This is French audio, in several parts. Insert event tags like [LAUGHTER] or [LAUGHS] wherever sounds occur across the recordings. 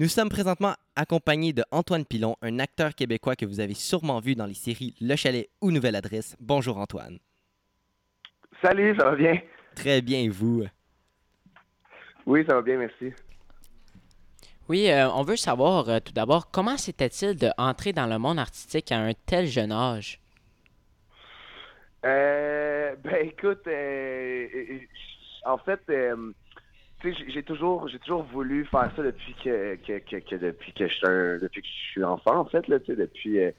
Nous sommes présentement accompagnés de Antoine Pilon, un acteur québécois que vous avez sûrement vu dans les séries Le Chalet ou Nouvelle Adresse. Bonjour Antoine. Salut, ça va bien? Très bien, et vous? Oui, ça va bien, merci. Oui, euh, on veut savoir euh, tout d'abord comment c'était-il d'entrer dans le monde artistique à un tel jeune âge? Euh, ben écoute, euh, en fait, euh, j'ai- toujours, j'ai toujours voulu faire ça depuis que, que, depuis que je depuis que je suis enfant, en fait, là, depuis euh,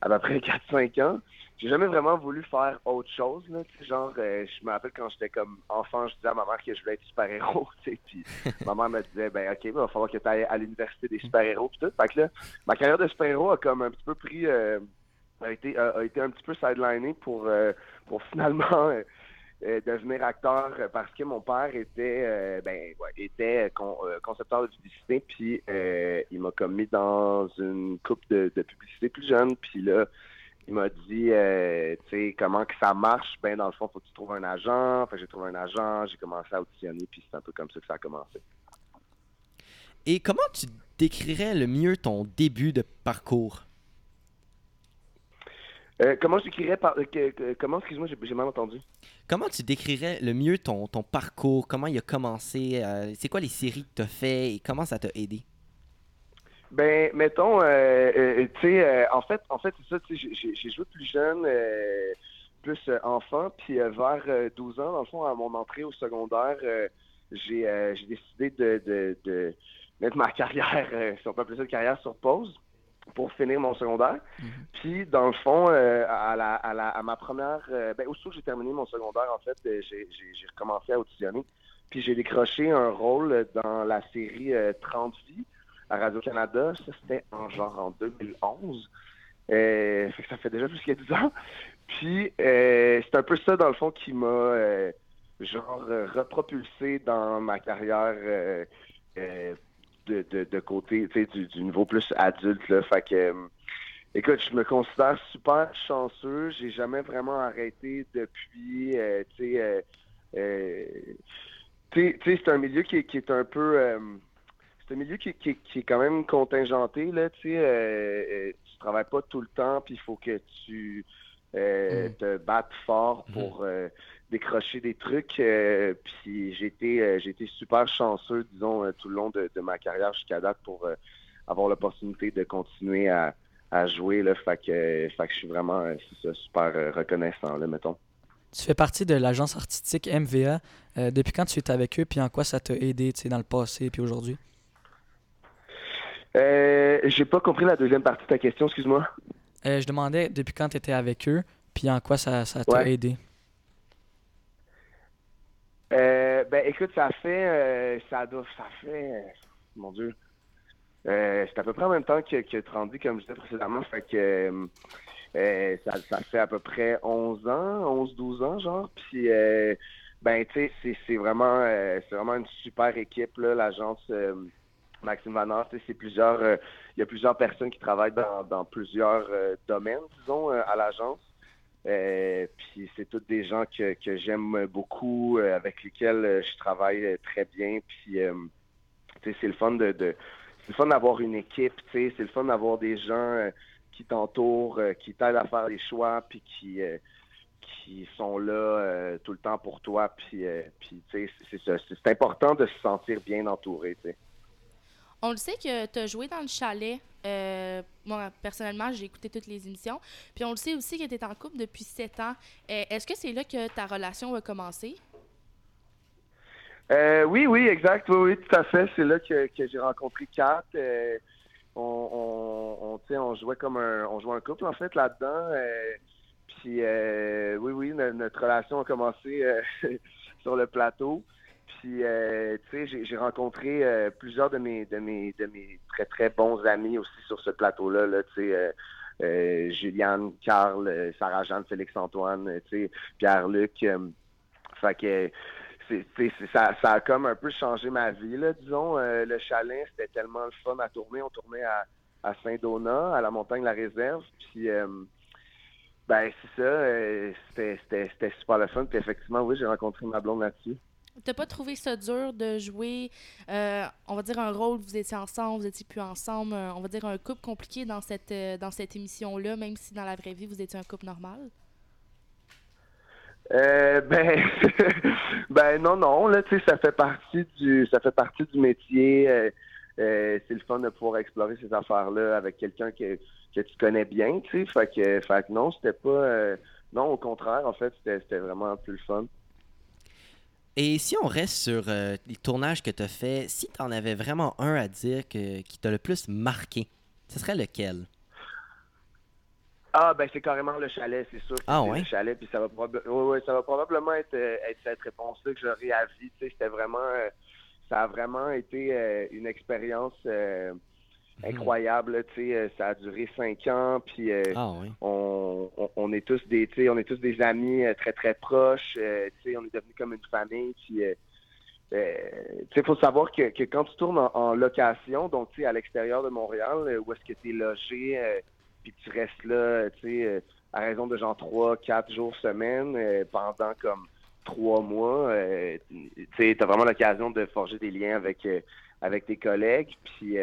à peu près [LAUGHS] 4-5 ans. J'ai jamais vraiment voulu faire autre chose, là, genre, euh, je me rappelle quand j'étais comme enfant, je disais à ma mère que je voulais être super-héros, [LAUGHS] tu sais, puis ma mère me disait, ben ok, il va falloir que tu ailles à l'université des super-héros, puis tout. Fait que là, ma carrière de super-héros a comme un petit peu pris, euh, a été, a été un petit peu sidelinée pour, euh, pour finalement euh, devenir acteur euh, parce que mon père était, euh, ben, ouais, était con- euh, concepteur de publicité, puis il m'a comme mis dans une coupe de, de publicité plus jeune, puis là, il m'a dit, tu sais, comment que ça marche, ben dans le fond, faut que tu trouves un agent, que j'ai trouvé un agent, j'ai commencé à auditionner, puis c'est un peu comme ça que ça a commencé. Et comment tu décrirais le mieux ton début de parcours? Comment je décrirais par, comment, excuse-moi, j'ai mal entendu. Comment tu décrirais le mieux ton, parcours? Comment il a commencé? euh, c'est quoi les séries que tu as fait et comment ça t'a aidé? Ben, mettons, euh, euh, tu sais, en fait, en fait, c'est ça, j'ai- joué plus jeune, plus enfant, puis vers euh, 12 ans, dans le fond, à mon entrée au secondaire, j'ai décidé de, de, mettre ma [LAUGHS] carrière, si on peut appeler ça une carrière, sur pause pour finir mon secondaire. Puis, dans le fond, euh, à, la, à, la, à ma première, euh, ben, aussitôt que j'ai terminé mon secondaire, en fait, euh, j'ai recommencé à auditionner. Puis, j'ai décroché un rôle dans la série euh, 30 vies à Radio-Canada. Ça, c'était en genre en 2011. Euh, fait que ça fait déjà plus que 10 ans. Puis, euh, c'est un peu ça, dans le fond, qui m'a, euh, genre, euh, repropulsé dans ma carrière euh, euh, de, de, côté, du, du niveau plus adulte. Fait que, euh, écoute, je me considère super chanceux. J'ai jamais vraiment arrêté depuis, euh, euh, tu sais, c'est un milieu qui, est- un peu... c'est un milieu qui, qui- qui est quand même contingenté, là, tu sais. tu travailles pas tout le temps, puis il faut que tu euh, Mm. te battes fort pour euh, décrocher des trucs. euh, puis j'ai été, euh, j'ai été super chanceux, disons, tout le long de, de ma carrière jusqu'à date pour avoir l'opportunité de continuer à, à jouer, là. Fait que, fait que je suis vraiment ça, super reconnaissant, là, mettons. Tu fais partie de l'agence artistique MVA. Depuis quand tu es avec eux, puis en quoi ça t'a aidé dans le passé puis aujourd'hui? Euh, j'ai pas compris la deuxième partie de ta question, excuse-moi. Euh, je demandais depuis quand tu étais avec eux, puis en quoi ça ça t'a Ouais. aidé? Euh, ben écoute, ça fait euh, ça doit ça fait mon Dieu. Euh, c'est à peu près en même temps que, que Trandy, comme je disais précédemment. Fait que ça, ça fait à peu près 11 ans, 11-12 ans, genre. Puis euh, ben tu sais, c'est, c'est vraiment c'est vraiment une super équipe, là, l'agence Maxime Vanard, c'est plusieurs euh, il y a plusieurs personnes qui travaillent dans, plusieurs euh, domaines, disons, euh, à l'agence. Puis c'est tous des gens que, j'aime beaucoup, avec lesquels je travaille très bien. Puis c'est le fun de, de c'est le fun d'avoir une équipe, c'est le fun d'avoir des gens qui t'entourent, qui t'aident à faire des choix, puis qui qui sont là tout le temps pour toi. Puis, puis c'est important de se sentir bien entouré. On le sait que tu as joué dans le chalet. Euh, moi, personnellement, j'ai écouté toutes les émissions. Puis on le sait aussi que tu es en couple depuis sept ans. Euh, Est-ce que c'est là que ta relation a commencé? Euh, oui, oui, exact. Oui, oui, tout à fait. C'est là que, que j'ai rencontré Kat. On, on, jouait comme un, on jouait un couple en fait là-dedans. Puis oui, oui, no- notre relation a commencé [LAUGHS] sur le plateau. Puis euh, tu sais, j'ai, rencontré euh, plusieurs de mes, de mes, de mes très très bons amis aussi sur ce plateau-là. Là, tu sais. Euh, Juliane, Carl, Sarah-Jeanne, Félix-Antoine, tu sais, Pierre-Luc. fait que c'est, ça, ça a comme un peu changé ma vie, là, disons. Le chalet, c'était tellement le fun à tourner. On tournait à, à Saint-Donat, à la montagne La Réserve. Puis, ben, c'est ça. c'était super le fun. Puis, effectivement, oui, j'ai rencontré ma blonde là-dessus. T'as pas trouvé ça dur de jouer, euh, on va dire, un rôle, vous étiez ensemble, vous étiez plus ensemble, un- on va dire un couple compliqué dans cette, euh, cette émission-là, même si dans la vraie vie, vous étiez un couple normal? Euh, [LAUGHS] ben, ben non, non, là, tu sais, ça fait partie du, ça fait partie du métier. euh, euh, c'est le fun de pouvoir explorer ces affaires-là avec quelqu'un que, que tu connais bien, tu sais. Fait que, fait que non, c'était pas, euh, non, au contraire, en fait, c'était vraiment plus le fun. Et si on reste sur euh, les tournages que tu as fait, si tu en avais vraiment un à dire que, qui t'a le plus marqué, ce serait lequel? Ah, ben c'est carrément le chalet, c'est sûr. Ah, ouais? Le chalet, puis ça va, proba- ouais, ouais, ça va probablement être, euh, être cette réponse-là que j'aurai à vie. Tu sais, c'était vraiment, euh, ça a vraiment été euh, une expérience euh, incroyable. là, Tu sais, euh, ça a duré cinq ans, puis euh, Ah oui. on, on, est tous des, on est tous des amis euh, très très proches. euh, on est devenus comme une famille. Puis, euh, sais, faut savoir que, que quand tu tournes en, location, donc à l'extérieur de Montréal, où est-ce que tu es logé, puis tu restes là, à raison de genre trois, quatre jours semaine pendant comme trois mois, tu t'as vraiment l'occasion de forger des liens avec avec tes collègues. Puis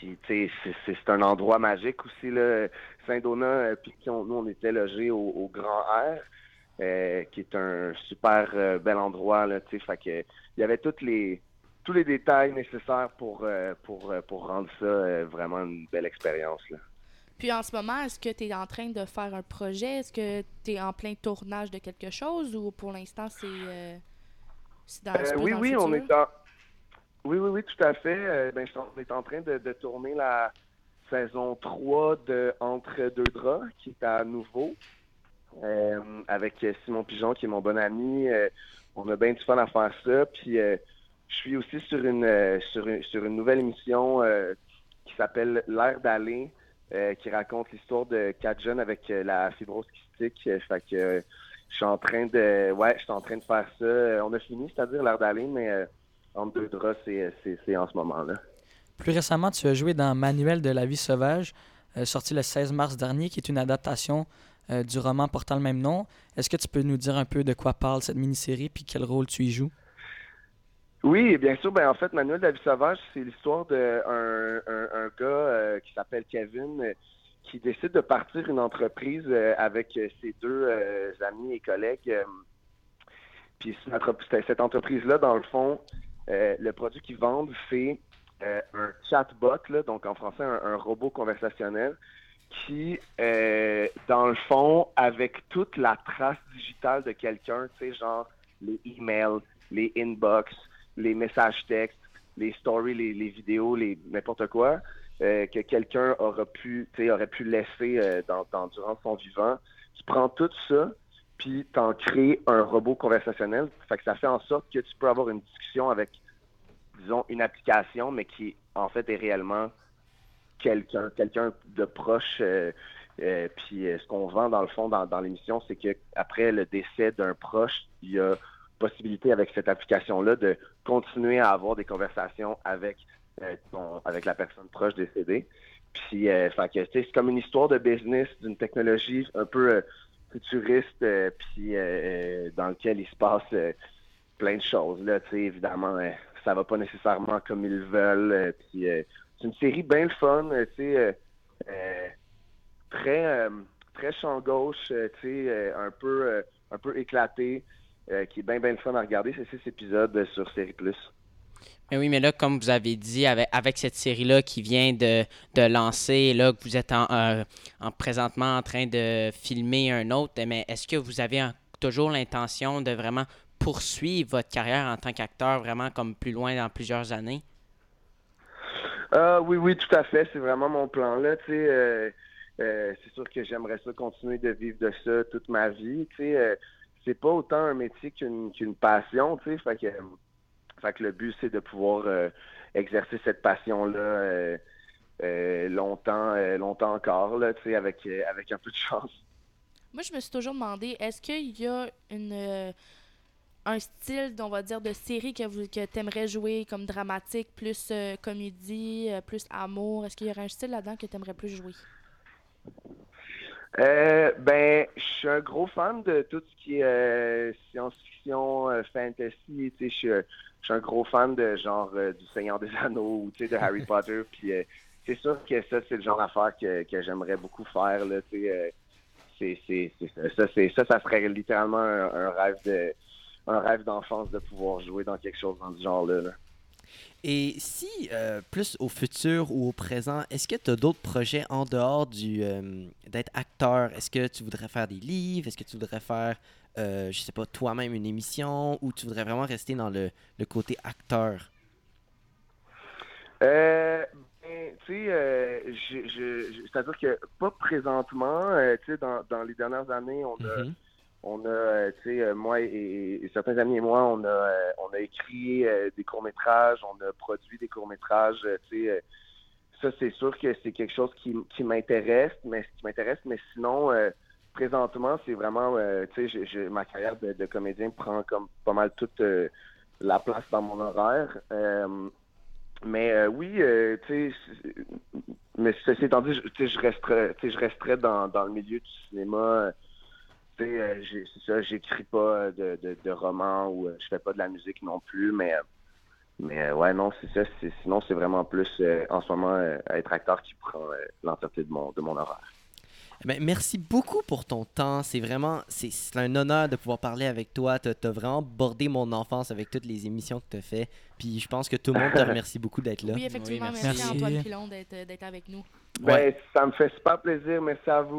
c'est un endroit magique aussi, là. Saint-Donat, euh, puis qui on- nous, on était logés au, au Grand Air, euh, qui est un super euh, bel endroit, là, tu sais. Fait que, il y avait toutes les, tous les détails nécessaires pour, euh, pour, pour rendre ça vraiment une belle expérience, là. Puis en ce moment, est-ce que tu es en train de faire un projet? Est-ce que tu es en plein tournage de quelque chose ou pour l'instant, c'est c'est dans, oui, dans le oui, on futur? est en... Oui, oui, oui, tout à fait. Ben, on est en train de, de tourner la saison 3 de Entre deux draps, qui est à nouveau, euh, avec Simon Pigeon, qui est mon bon ami. Euh, on a bien du fun à faire ça. Puis, euh, je suis aussi sur une, sur une, sur une nouvelle émission qui s'appelle L'air d'aller, qui raconte l'histoire de quatre jeunes avec la fibrose kystique. Fait que je suis en train de ouais, je suis en train de faire ça. On a fini, c'est-à-dire l'air d'aller, mais entre deux draps, c'est en ce moment-là. Plus récemment, tu as joué dans Manuel de la vie sauvage, euh, sorti le 16 mars dernier, qui est une adaptation euh, du roman portant le même nom. Est-ce que tu peux nous dire un peu de quoi parle cette mini-série puis quel rôle tu y joues? Oui, bien sûr. Ben, en fait, Manuel de la vie sauvage, c'est l'histoire d'un un, gars euh, qui s'appelle Kevin qui décide de partir une entreprise avec ses deux amis et collègues. puis cette entreprise- cette entreprise-là, dans le fond, le produit qu'ils vendent, c'est euh, un chatbot, donc en français, un, robot conversationnel, qui, euh, dans le fond, avec toute la trace digitale de quelqu'un, tu sais, genre les emails, les inbox, les messages textes, les stories, les, vidéos, les n'importe quoi, euh, que quelqu'un aura pu, tu sais, aurait pu laisser durant son vivant. Tu prends tout ça, puis t'en crées un robot conversationnel. Fait que ça fait en sorte que tu peux avoir une discussion avec, disons, une application, mais qui en fait est réellement quelqu'un, quelqu'un de proche. euh, euh, puis euh, ce qu'on vend dans le fond dans, l'émission, c'est que après le décès d'un proche, il y a possibilité avec cette application-là de continuer à avoir des conversations avec avec la personne proche décédée. Puis, c'est comme une histoire de business, d'une technologie un peu futuriste, puis dans lequel il se passe plein de choses. Là, tu sais, évidemment, ça va pas nécessairement comme ils veulent. euh, puis, euh, c'est une série bien le fun, euh, tu sais, très très gauche, tu sais, un peu un peu éclaté, qui est bien bien fun à regarder. C'est six épisodes sur Série Plus. Mais oui, mais là, comme vous avez dit, avec, cette série-là qui vient de, de lancer, là, que vous êtes en, en présentement en train de filmer un autre, mais est-ce que vous avez toujours l'intention de vraiment poursuivre votre carrière en tant qu'acteur vraiment comme plus loin dans plusieurs années? Ah oui, oui, tout à fait. C'est vraiment mon plan là. Tu sais, euh, euh, c'est sûr que j'aimerais ça continuer de vivre de ça toute ma vie. Tu sais, euh, c'est pas autant un métier qu'une qu'une passion. Tu sais, fait que, fait que le but c'est de pouvoir euh, exercer cette passion là longtemps, euh, longtemps encore là. Tu sais, avec euh, avec un peu de chance. Moi, je me suis toujours demandé, est-ce qu'il y a une, euh, un style, on va dire, de série que, vous, que tu aimerais jouer comme dramatique, plus euh, comédie, euh, plus amour? Est-ce qu'il y aurait un style là-dedans que tu aimerais plus jouer? Euh, ben, je suis un gros fan de tout ce qui est euh, science-fiction euh, fantasy. Je suis, un gros fan de genre du Seigneur des Anneaux ou de Harry [LAUGHS] Potter. Puis c'est sûr que ça, c'est le genre d'affaire que, que j'aimerais beaucoup faire. Là, c'est, c'est, ça. Ça, ça serait littéralement un, un rêve de un rêve d'enfance de pouvoir jouer dans quelque chose dans ce genre-là. là. Et si, euh, plus au futur ou au présent, est-ce que tu as d'autres projets en dehors du euh, d'être acteur? Est-ce que tu voudrais faire des livres? Est-ce que tu voudrais faire, euh, je sais pas, toi-même une émission? Ou tu voudrais vraiment rester dans le, le côté acteur? Euh, ben, tu sais, euh, je, je, je- c'est-à-dire que pas présentement, euh, tu sais, dans, dans les dernières années, on a, Mhm. On a, euh, tu sais, euh, moi et, certains amis et moi, on a, euh, on a écrit des courts métrages, on a produit des courts métrages, tu sais. ça, c'est sûr que c'est quelque chose qui, m'intéresse, mais qui m'intéresse, mais sinon, présentement, c'est vraiment, tu sais, ma carrière de, comédien prend comme pas mal toute la place dans mon horaire. Mais oui, euh, tu sais, mais ceci étant dit, je, je resterai, je resterai dans, dans le milieu du cinéma. Euh, Tu sais, euh, j'ai- c'est ça, j'écris pas de, de, de romans ou euh, je fais pas de la musique non plus, mais euh, mais euh, ouais, non, c'est ça. c'est- Sinon, c'est vraiment plus euh, en ce moment euh, être acteur qui prend euh, l'entièreté de mon de mon horaire. Ben, merci beaucoup pour ton temps. C'est vraiment c'est c'est un honneur de pouvoir parler avec toi. Tu as, vraiment bordé mon enfance avec toutes les émissions que tu as fait. Puis je pense que tout le monde te [LAUGHS] remercie beaucoup d'être là. Oui, effectivement. Oui, merci. merci. à Antoine Pilon d'être d'être avec nous. Ben, ça me fait super plaisir. Merci à vous.